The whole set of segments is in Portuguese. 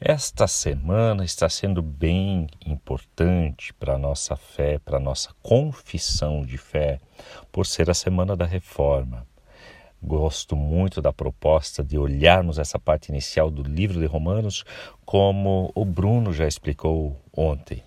Esta semana está sendo bem importante para a nossa fé, para a nossa confissão de fé, por ser a semana da reforma. Gosto muito da proposta de olharmos essa parte inicial do livro de Romanos, como o Bruno já explicou ontem.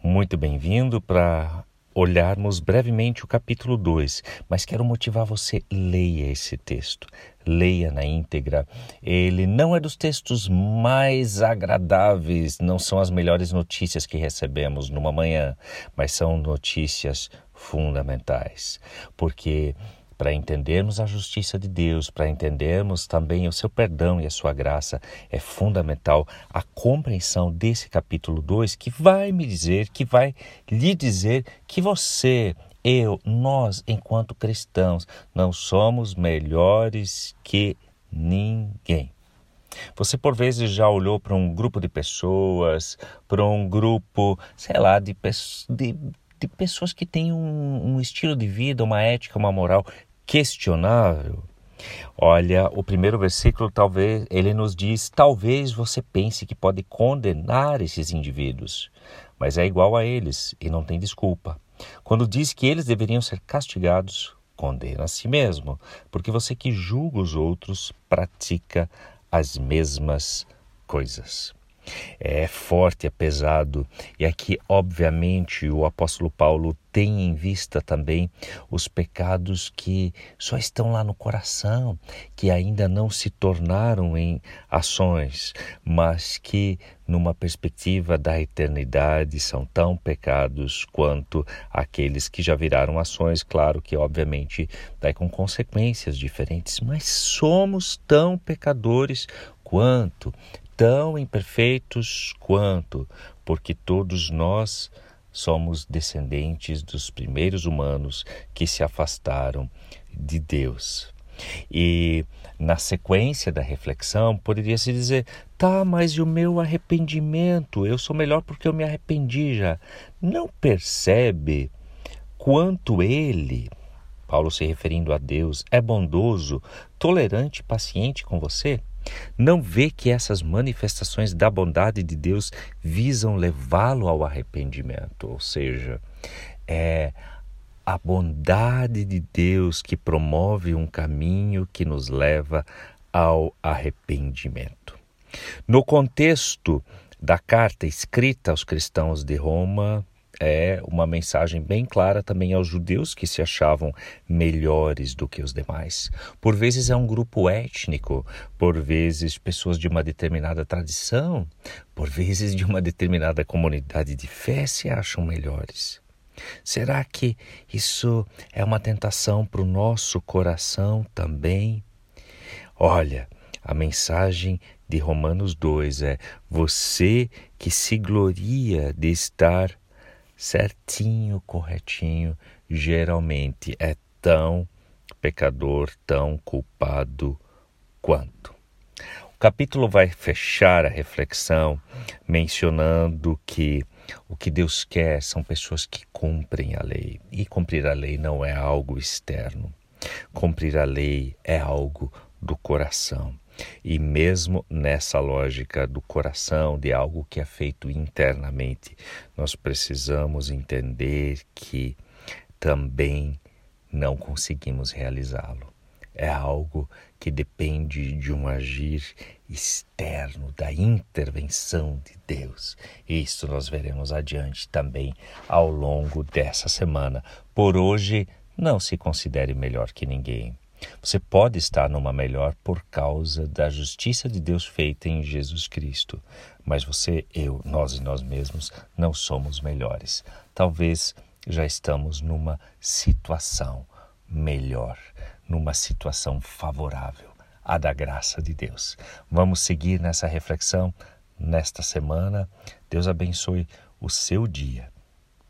Muito bem-vindo para olharmos brevemente o capítulo 2, mas quero motivar você, leia esse texto, leia na íntegra. Ele não é dos textos mais agradáveis, não são as melhores notícias que recebemos numa manhã, mas são notícias fundamentais, porque para entendermos a justiça de Deus, para entendermos também o seu perdão e a sua graça, é fundamental a compreensão desse capítulo 2 que vai me dizer, que vai lhe dizer que você, eu, nós, enquanto cristãos, não somos melhores que ninguém. Você por vezes já olhou para um grupo de pessoas, para um grupo, sei lá, de, de de pessoas que têm um, um estilo de vida, uma ética, uma moral questionável. Olha, o primeiro versículo talvez ele nos diz: talvez você pense que pode condenar esses indivíduos, mas é igual a eles e não tem desculpa. Quando diz que eles deveriam ser castigados, condena a si mesmo, porque você que julga os outros pratica as mesmas coisas. É forte, é pesado. E aqui, obviamente, o apóstolo Paulo tem em vista também os pecados que só estão lá no coração, que ainda não se tornaram em ações, mas que, numa perspectiva da eternidade, são tão pecados quanto aqueles que já viraram ações. Claro que, obviamente, daí com consequências diferentes, mas somos tão pecadores quanto tão imperfeitos quanto, porque todos nós somos descendentes dos primeiros humanos que se afastaram de Deus. E na sequência da reflexão, poderia se dizer: tá, mas e o meu arrependimento? Eu sou melhor porque eu me arrependi já. Não percebe quanto ele, Paulo se referindo a Deus, é bondoso, tolerante paciente com você? Não vê que essas manifestações da bondade de Deus visam levá-lo ao arrependimento, ou seja, é a bondade de Deus que promove um caminho que nos leva ao arrependimento. No contexto da carta escrita aos cristãos de Roma, é uma mensagem bem clara também aos judeus que se achavam melhores do que os demais. Por vezes é um grupo étnico, por vezes pessoas de uma determinada tradição, por vezes de uma determinada comunidade de fé se acham melhores. Será que isso é uma tentação para o nosso coração também? Olha, a mensagem de Romanos 2 é: você que se gloria de estar certinho, corretinho, geralmente é tão pecador, tão culpado quanto. O capítulo vai fechar a reflexão mencionando que o que Deus quer são pessoas que cumprem a lei. E cumprir a lei não é algo externo. Cumprir a lei é algo do coração. E mesmo nessa lógica do coração, de algo que é feito internamente, nós precisamos entender que também não conseguimos realizá-lo. É algo que depende de um agir externo, da intervenção de Deus. Isso nós veremos adiante também ao longo dessa semana. Por hoje, não se considere melhor que ninguém. Você pode estar numa melhor por causa da justiça de Deus feita em Jesus Cristo, mas você, eu, nós e nós mesmos não somos melhores. Talvez já estamos numa situação melhor, numa situação favorável à da graça de Deus. Vamos seguir nessa reflexão nesta semana. Deus abençoe o seu dia